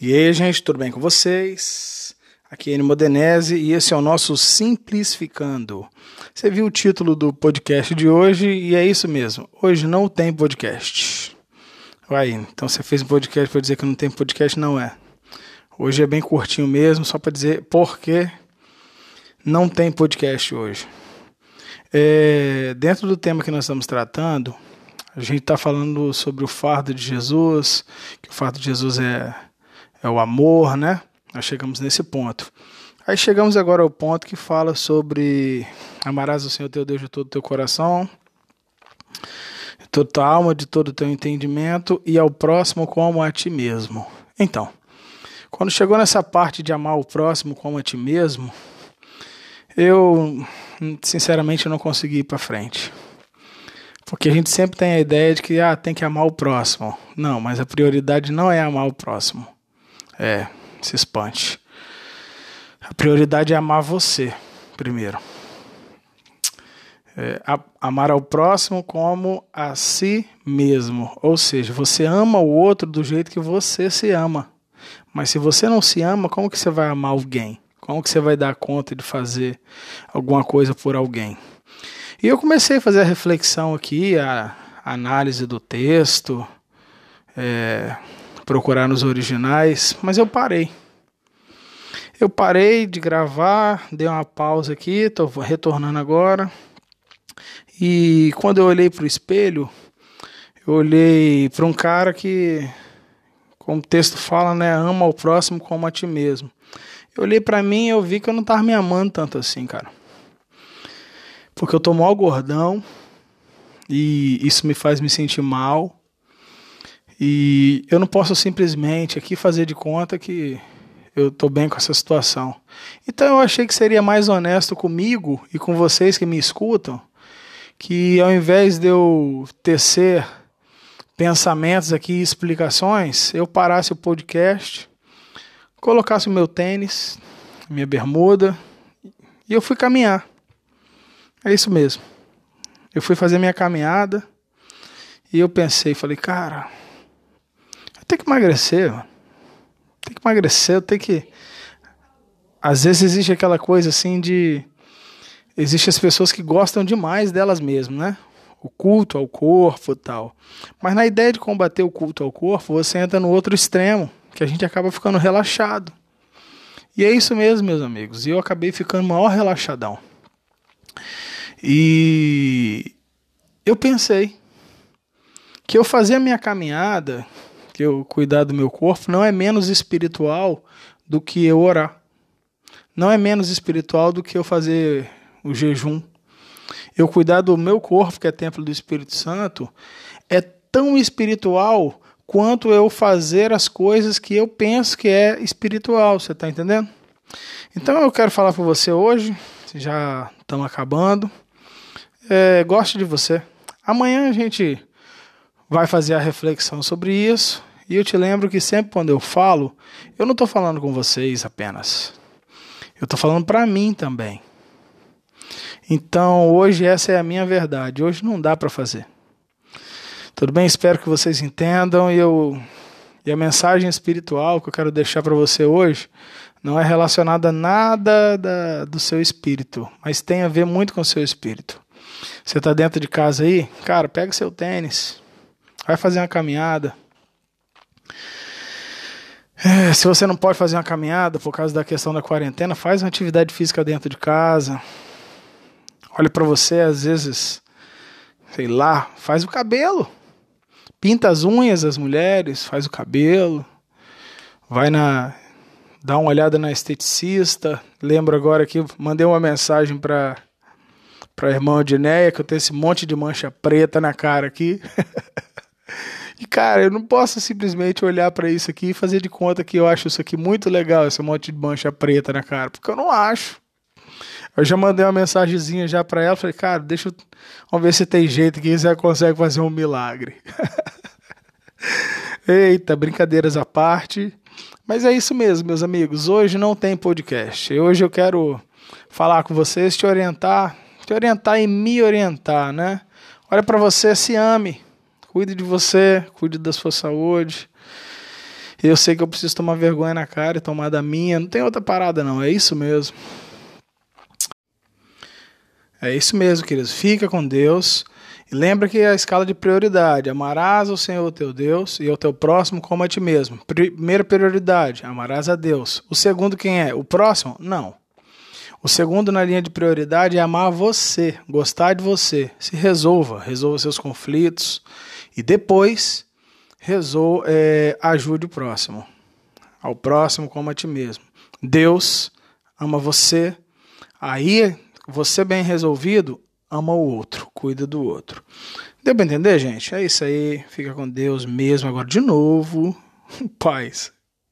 E aí, gente, tudo bem com vocês? Aqui é Enio Modenese e esse é o nosso Simplificando. Você viu o título do podcast de hoje e é isso mesmo. Hoje não tem podcast. Vai, então você fez um podcast para dizer que não tem podcast? Não é. Hoje é bem curtinho mesmo, só para dizer por que não tem podcast hoje. É, dentro do tema que nós estamos tratando, a gente está falando sobre o fardo de Jesus, que o fardo de Jesus é é o amor, né? Nós chegamos nesse ponto. Aí chegamos agora ao ponto que fala sobre amarás o Senhor teu Deus de todo o teu coração, de toda tua alma, de todo o teu entendimento e ao próximo como a ti mesmo. Então, quando chegou nessa parte de amar o próximo como a ti mesmo, eu sinceramente não consegui ir para frente. Porque a gente sempre tem a ideia de que ah, tem que amar o próximo. Não, mas a prioridade não é amar o próximo. É, se espante. A prioridade é amar você, primeiro. É, amar ao próximo como a si mesmo. Ou seja, você ama o outro do jeito que você se ama. Mas se você não se ama, como que você vai amar alguém? Como que você vai dar conta de fazer alguma coisa por alguém? E eu comecei a fazer a reflexão aqui, a, análise do texto, é, procurar nos originais, mas eu parei. Eu parei de gravar, dei uma pausa aqui, estou retornando agora. E quando eu olhei para o espelho, eu olhei para um cara que, como o texto fala, né, ama o próximo como a ti mesmo. Eu olhei para mim e eu vi que eu não estava me amando tanto assim, cara. Porque eu tô mal gordão e isso me faz me sentir mal. E eu não posso simplesmente aqui fazer de conta que eu estou bem com essa situação. Então eu achei que seria mais honesto comigo e com vocês que me escutam, que ao invés de eu tecer pensamentos aqui e explicações, eu parasse o podcast, colocasse o meu tênis, minha bermuda e eu fui caminhar. É isso mesmo. Eu fui fazer minha caminhada e eu pensei, falei, cara, tenho que emagrecer, mano. Tem que emagrecer, eu tenho que. Às vezes existe aquela coisa assim de. Existem as pessoas que gostam demais delas mesmas, né? O culto ao corpo e tal. Mas na ideia de combater o culto ao corpo, você entra no outro extremo, que a gente acaba ficando relaxado. E é isso mesmo, meus amigos. E eu acabei ficando maior relaxadão. E eu pensei que eu fazia a minha caminhada que eu cuidar do meu corpo não é menos espiritual do que eu orar. Não é menos espiritual do que eu fazer o jejum. Eu cuidar do meu corpo, que é templo do Espírito Santo, é tão espiritual quanto eu fazer as coisas que eu penso que é espiritual, você está entendendo? Então eu quero falar para você hoje, já estamos acabando. É, gosto de você. Amanhã a gente vai fazer a reflexão sobre isso e eu te lembro que sempre quando eu falo, eu não estou falando com vocês apenas. Eu estou falando para mim também. Então hoje essa é a minha verdade. Hoje não dá para fazer. Tudo bem? Espero que vocês entendam. E, eu, e a mensagem espiritual que eu quero deixar para você hoje não é relacionada a nada da, do seu espírito, mas tem a ver muito com o seu espírito. Você está dentro de casa aí? Cara, pega seu tênis, vai fazer uma caminhada é, se você não pode fazer uma caminhada por causa da questão da quarentena, faz uma atividade física dentro de casa. Olha para você, às vezes, sei lá, faz o cabelo. Pinta as unhas das mulheres, faz o cabelo. Vai na dá uma olhada na esteticista. Lembro agora que mandei uma mensagem para para a irmã Odneia que eu tenho esse monte de mancha preta na cara aqui. E, cara, eu não posso simplesmente olhar para isso aqui e fazer de conta que eu acho isso aqui muito legal, esse monte de mancha preta na cara, porque eu não acho. Eu já mandei uma mensagenzinha já para ela, falei, cara, deixa eu... Vamos ver se tem jeito que você consegue fazer um milagre. Eita, brincadeiras à parte. Mas é isso mesmo, meus amigos. Hoje não tem podcast. Hoje eu quero falar com vocês, te orientar te orientar e me orientar, né? Olha para você, se ame, cuide de você, cuide da sua saúde. Eu sei que eu preciso tomar vergonha na cara e tomar da minha. Não tem outra parada, não. É isso mesmo. É isso mesmo, queridos. Fica com Deus. Lembra que a escala de prioridade: amarás o Senhor teu Deus e ao teu próximo como a ti mesmo. Primeira prioridade: amarás a Deus. O segundo, quem é? O próximo? Não. O segundo na linha de prioridade é amar você, gostar de você. Se resolva, resolva seus conflitos e depois resolva, é, ajude o próximo. Ao próximo como a ti mesmo. Deus ama você. Aí, você bem resolvido, ama o outro, cuida do outro. Deu para entender, gente? É isso aí. Fica com Deus mesmo. Agora, de novo, paz.